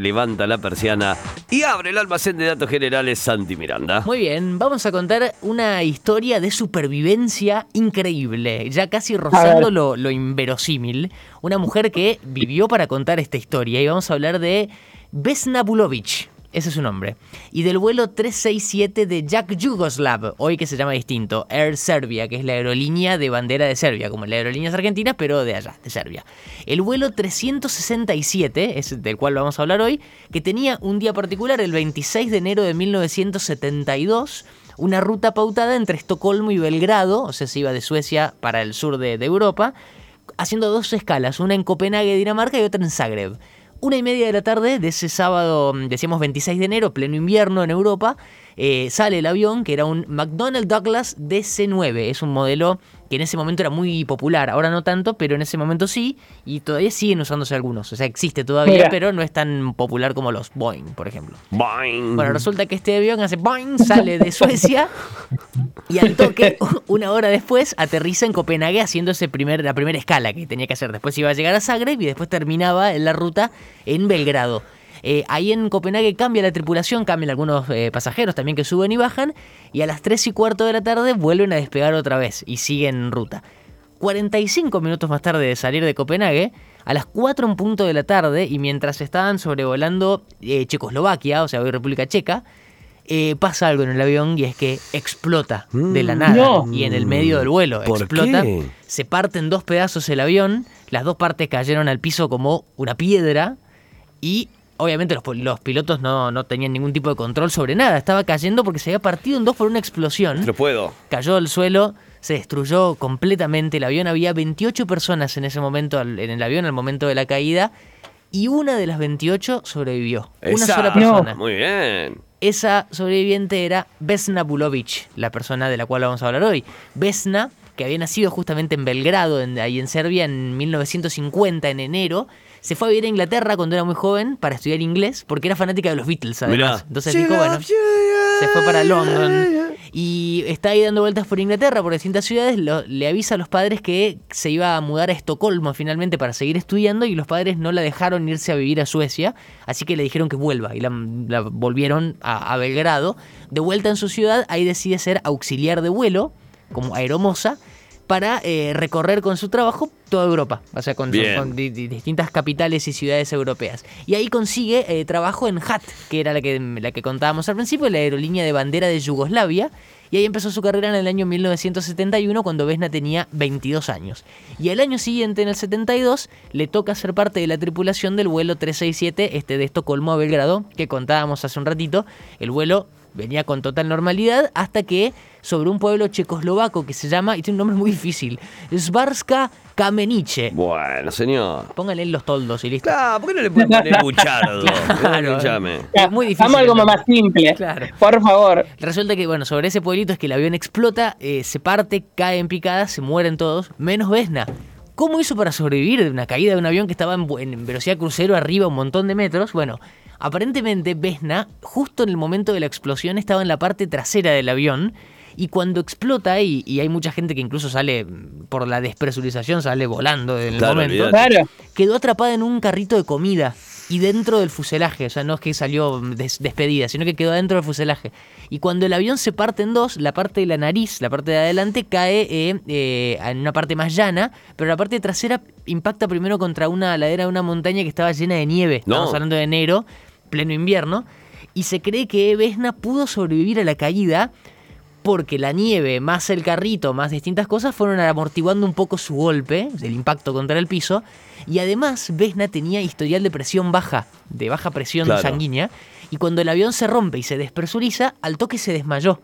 Levanta la persiana y abre el almacén de datos generales Santi Miranda. Muy bien, vamos a contar una historia de supervivencia increíble, ya casi rozando lo, lo inverosímil. Una mujer que vivió para contar esta historia y vamos a hablar de Vesna Bulovic. Ese es su nombre. Y del vuelo 367 de Jack Yugoslav, hoy que se llama distinto, Air Serbia, que es la aerolínea de bandera de Serbia, como la aerolíneas argentinas, pero de allá, de Serbia. El vuelo 367, es del cual vamos a hablar hoy, que tenía un día particular, el 26 de enero de 1972, una ruta pautada entre Estocolmo y Belgrado, o sea, se iba de Suecia para el sur de, de Europa, haciendo dos escalas, una en Copenhague, Dinamarca, y otra en Zagreb una y media de la tarde de ese sábado, mm, decíamos 26 de enero, pleno invierno en Europa, eh, sale el avión que era un McDonnell Douglas DC-9. Es un modelo que en ese momento era muy popular, ahora no tanto, pero en ese momento sí, y todavía siguen usándose algunos. O sea, existe todavía, pero no es tan popular como los Boeing, por ejemplo. Boing. Bueno, resulta que este avión hace Boeing, sale de Suecia y al toque, una hora después, aterriza en Copenhague haciendo ese primer, la primera escala que tenía que hacer. Después iba a llegar a Zagreb y después terminaba en la ruta en Belgrado. Eh, ahí en Copenhague cambia la tripulación, cambian algunos eh, pasajeros también que suben y bajan, y a las 3 y cuarto de la tarde vuelven a despegar otra vez y siguen en ruta. 45 minutos más tarde de salir de Copenhague, a las 4 en punto de la tarde, y mientras estaban sobrevolando eh, Checoslovaquia, o sea, hoy República Checa, pasa algo en el avión y es que explota de la nada y en el medio del vuelo. explota, se parte en dos pedazos el avión, las dos partes cayeron al piso como una piedra y obviamente los, pilotos no, tenían ningún tipo de control sobre nada. Estaba cayendo porque se había partido en dos por una explosión. Lo puedo. Cayó al suelo, se destruyó completamente el avión. Había 28 personas en ese momento en el avión al momento de la caída. Y una de las 28 sobrevivió. Una sola persona. Muy bien. Esa sobreviviente era Vesna Bulovic, la persona de la cual vamos a hablar hoy. Vesna, que había nacido justamente en Belgrado, ahí en Serbia, en 1950, en enero, se fue a vivir a Inglaterra cuando era muy joven para estudiar inglés, porque era fanática de los Beatles, además. Entonces dijo, bueno, se fue para London y está ahí dando vueltas por Inglaterra, por distintas ciudades. le avisa a los padres que se iba a mudar a Estocolmo finalmente para seguir estudiando y los padres no la dejaron irse a vivir a Suecia, así que le dijeron que vuelva y la, volvieron a, a Belgrado. De vuelta en su ciudad, ahí decide ser auxiliar de vuelo, como aeromosa para eh, recorrer con su trabajo toda Europa, o sea, con, distintas capitales y ciudades europeas. Y ahí consigue eh, trabajo en HAT, que era la que, la que contábamos al principio, la aerolínea de bandera de Yugoslavia, y ahí empezó su carrera en el año 1971 cuando Vesna tenía 22 años. Y al año siguiente, en el 72, le toca ser parte de la tripulación del vuelo 367, este de Estocolmo a Belgrado, que contábamos hace un ratito. El vuelo venía con total normalidad hasta que sobre un pueblo checoslovaco que se llama, y tiene un nombre muy difícil, Svarska Kamenice. Bueno, señor. Póngale los toldos y listo. Claro, ¿por qué no le pueden poner Buchardo? claro, es muy difícil. Vamos algo más simple. Claro. Por favor. Resulta que, bueno, sobre ese pueblito es que el avión explota, eh, se parte, cae en picada, se mueren todos, menos Vesna. ¿Cómo hizo para sobrevivir de una caída de un avión que estaba en, en velocidad crucero arriba un montón de metros? Bueno, Aparentemente, Vesna, justo en el momento de la explosión, estaba en la parte trasera del avión. Y cuando explota, y, y hay mucha gente que incluso sale por la despresurización, sale volando en el momento, quedó atrapada en un carrito de comida y dentro del fuselaje. O sea, no es que salió despedida, sino que quedó dentro del fuselaje. Y cuando el avión se parte en dos, la parte de la nariz, la parte de adelante, cae eh, eh, en una parte más llana, pero la parte trasera impacta primero contra una ladera de una montaña que estaba llena de nieve. Estamos hablando de enero, pleno invierno, y se cree que Vesna pudo sobrevivir a la caída porque la nieve, más el carrito, más distintas cosas fueron amortiguando un poco su golpe, el impacto contra el piso, y además Vesna tenía historial de presión baja, de baja presión sanguínea, y cuando el avión se rompe y se despresuriza, al toque se desmayó.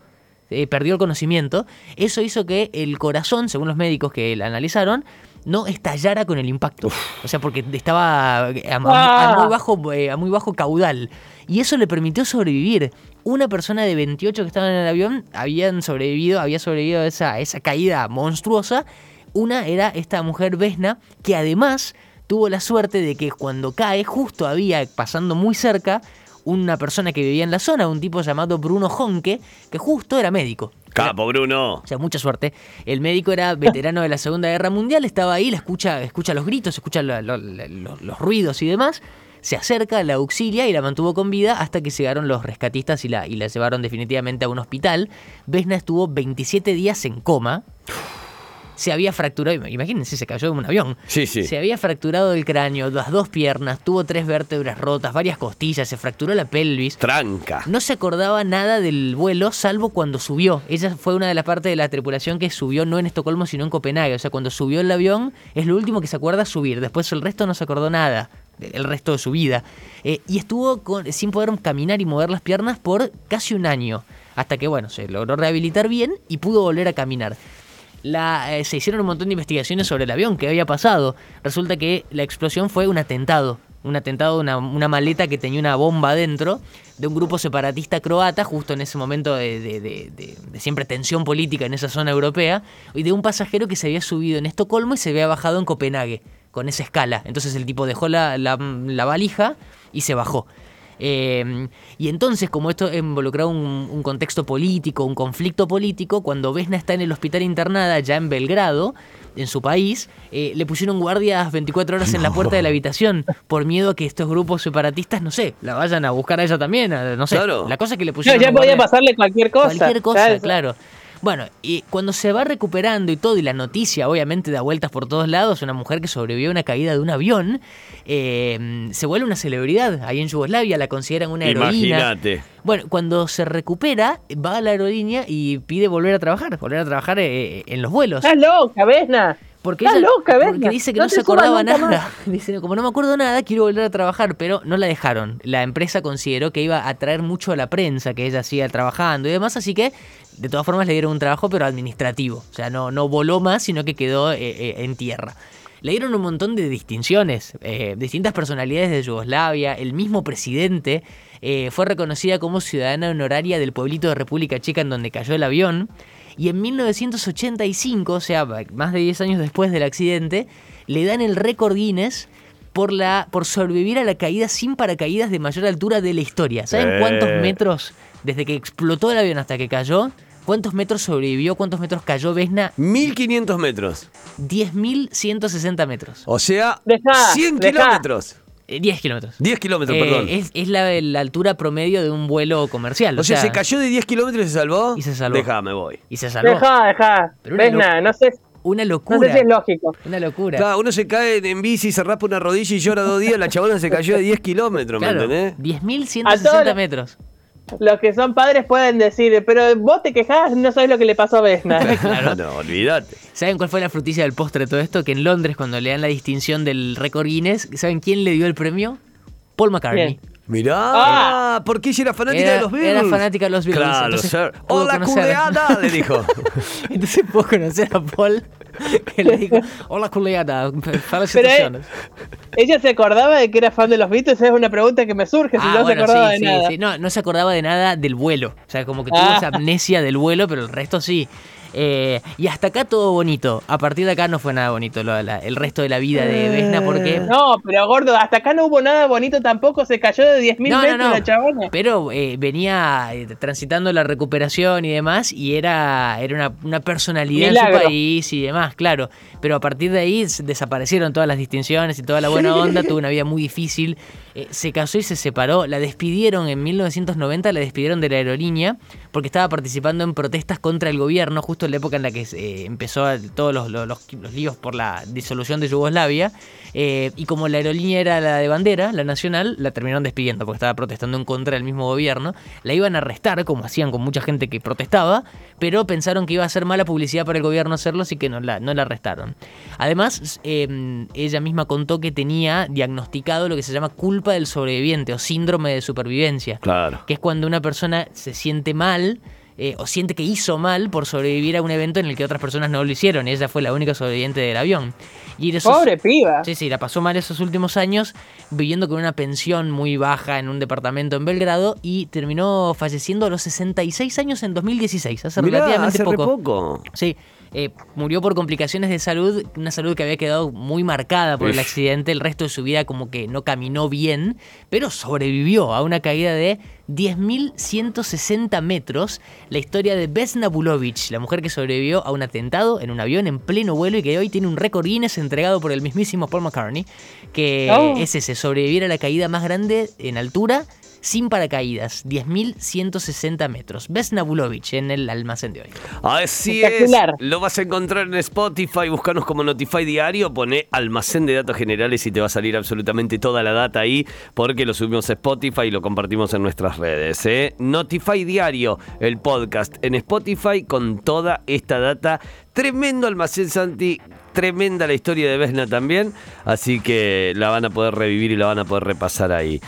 Eh, perdió el conocimiento, eso hizo que el corazón, según los médicos que la analizaron, no estallara con el impacto. O sea, porque estaba a, muy bajo, eh, a muy bajo caudal. Y eso le permitió sobrevivir. Una persona de 28 que estaba en el avión habían sobrevivido, había sobrevivido a esa, esa caída monstruosa. Una era esta mujer Vesna, que además tuvo la suerte de que cuando cae, justo había pasando muy cerca una persona que vivía en la zona, un tipo llamado Bruno Honke, que justo era médico. Capo, Bruno. O sea, mucha suerte. El médico era veterano de la Segunda Guerra Mundial, estaba ahí, la escucha, escucha los gritos, escucha los ruidos y demás se acerca, la auxilia y la mantuvo con vida hasta que llegaron los rescatistas y la, y la llevaron definitivamente a un hospital. Vesna estuvo 27 días en coma se había fracturado, imagínense, se cayó de un avión. Sí, sí. Se había fracturado el cráneo, las dos piernas, tuvo tres vértebras rotas, varias costillas, se fracturó la pelvis. Tranca. No se acordaba nada del vuelo, salvo cuando subió. Ella fue una de las partes de la tripulación que subió no en Estocolmo, sino en Copenhague. O sea, cuando subió el avión, es lo último que se acuerda subir. Después el resto no se acordó nada el resto de su vida. Eh, y estuvo sin poder caminar y mover las piernas por casi un año. Hasta que, bueno, se logró rehabilitar bien y pudo volver a caminar la, eh, se hicieron un montón de investigaciones sobre el avión, que había pasado. Resulta que la explosión fue un atentado. Un atentado, una, una maleta que tenía una bomba dentro de un grupo separatista croata, justo en ese momento de, siempre tensión política en esa zona europea, y de un pasajero que se había subido en Estocolmo y se había bajado en Copenhague, con esa escala. Entonces el tipo dejó la, la valija y se bajó. Em, y entonces, como esto involucraba un, un, contexto político, un conflicto político, cuando Vesna está en el hospital internada, ya en Belgrado, en su país, eh, le pusieron guardias 24 horas en la puerta de la habitación por miedo a que estos grupos separatistas, no sé, la vayan a buscar a ella también, no sé. La cosa es que le pusieron. ya podía pasarle cualquier cosa. Cualquier cosa, claro. Bueno, y cuando se va recuperando y todo, y la noticia obviamente da vueltas por todos lados, una mujer que sobrevivió a una caída de un avión, eh, se vuelve una celebridad. Ahí en Yugoslavia la consideran una heroína. Imagínate. Bueno, cuando se recupera, va a la aerolínea y pide volver a trabajar, volver a trabajar eh, en los vuelos. ¡Estás loca, Vesna! Porque, ella, loca, porque dice que no, se acordaba nada. Dice, como no me acuerdo nada, quiero volver a trabajar, pero no la dejaron. La empresa consideró que iba a atraer mucho a la prensa que ella siga trabajando y demás, así que de todas formas le dieron un trabajo, pero administrativo. O sea, no, no voló más, sino que quedó eh, eh, en tierra. Le dieron un montón de distinciones, eh, distintas personalidades de Yugoslavia, el mismo presidente fue reconocida como ciudadana honoraria del pueblito de República Checa en donde cayó el avión. Y en 1985, o sea, más de 10 años después del accidente, le dan el récord Guinness por, la, por sobrevivir a la caída sin paracaídas de mayor altura de la historia. ¿Saben cuántos metros desde que explotó el avión hasta que cayó? ¿Cuántos metros sobrevivió? ¿Cuántos metros cayó Vesna? 1500 metros. 10.160 metros. O sea, 100 kilómetros. 10 eh, kilómetros. 10 kilómetros, perdón. Eh, es, la, altura promedio de un vuelo comercial. O, sea, se cayó de 10 kilómetros y se salvó. Y se salvó. Deja, me voy. Y se salvó. Deja, deja. Vesna, no sé. Una locura. No sé si es lógico. Una locura. Claro, uno se cae en bici, se raspa una rodilla y llora dos días. La chabona se cayó de 10 kilómetros, ¿me entendés? 10.160 metros los que son padres pueden decir, pero vos te quejás, no sabes lo que le pasó a Vesna. claro. No, olvídate. ¿Saben cuál fue la frutilla del postre de todo esto? Que en Londres, cuando le dan la distinción del récord Guinness, ¿saben quién le dio el premio? Paul McCartney. Mirá, ah, porque ella era fanática de los Beatles. Era fanática de los Beatles. Claro, Entonces, Hola, culeada, le dijo. Entonces puedo conocer a Paul que le dijo, hola culeada, felicitaciones. ella se acordaba de que era fan de los Beatles, es una pregunta que me surge, si ah, no se acordaba de nada. No, no se acordaba de nada del vuelo. O sea, como que tuvo ah. esa amnesia del vuelo, pero el resto sí. Eh, y hasta acá todo bonito. A partir de acá no fue nada bonito el resto de la vida de Vesna porque... No, pero gordo, hasta acá no hubo nada bonito tampoco. Se cayó de 10.000 metros la chabona. Pero eh, venía eh, transitando la recuperación y demás y era, era una, personalidad en su país y demás, claro. Pero a partir de ahí desaparecieron todas las distinciones y toda la buena onda. tuvo una vida muy difícil. se casó y se separó. La despidieron en 1990, la despidieron de la aerolínea porque estaba participando en protestas contra el gobierno justo en la época en la que eh, empezó todos los, los, líos por la disolución de Yugoslavia. Eh, y como la aerolínea era la de bandera, la nacional, la terminaron despidiendo porque estaba protestando en contra del mismo gobierno. La iban a arrestar, como hacían con mucha gente que protestaba, pero pensaron que iba a ser mala publicidad para el gobierno hacerlo, así que no la, no la arrestaron. Además, em, ella misma contó que tenía diagnosticado lo que se llama culpa del sobreviviente o síndrome de supervivencia. Claro. Que es cuando una persona se siente mal eh, o siente que hizo mal por sobrevivir a un evento en el que otras personas no lo hicieron. Y ella fue la única sobreviviente del avión. Y Pobre piba. Sí, sí, la pasó mal esos últimos años viviendo con una pensión muy baja en un departamento en Belgrado y terminó falleciendo a los 66 años en 2016, hace relativamente hace poco. poco. Sí, Eh, murió por complicaciones de salud, una salud que había quedado muy marcada por el accidente, el resto de su vida como que no caminó bien, pero sobrevivió a una caída de 10.160 metros, la historia de Vesna Bulovich, la mujer que sobrevivió a un atentado en un avión en pleno vuelo y que hoy tiene un récord Guinness entregado por el mismísimo Paul McCartney, que oh. es ese, sobrevivir a la caída más grande en altura sin paracaídas, 10.160 metros. Vesna Bulovich en el almacén de hoy. Así es, lo vas a encontrar en Spotify, búscanos como Notify Diario, pone almacén de datos generales y te va a salir absolutamente toda la data ahí, porque lo subimos a Spotify y lo compartimos en nuestras redes. ¿eh? Notify Diario, el podcast en Spotify con toda esta data. Tremendo almacén, Santi tremenda la historia de Vesna también, así que la van a poder revivir y la van a poder repasar ahí.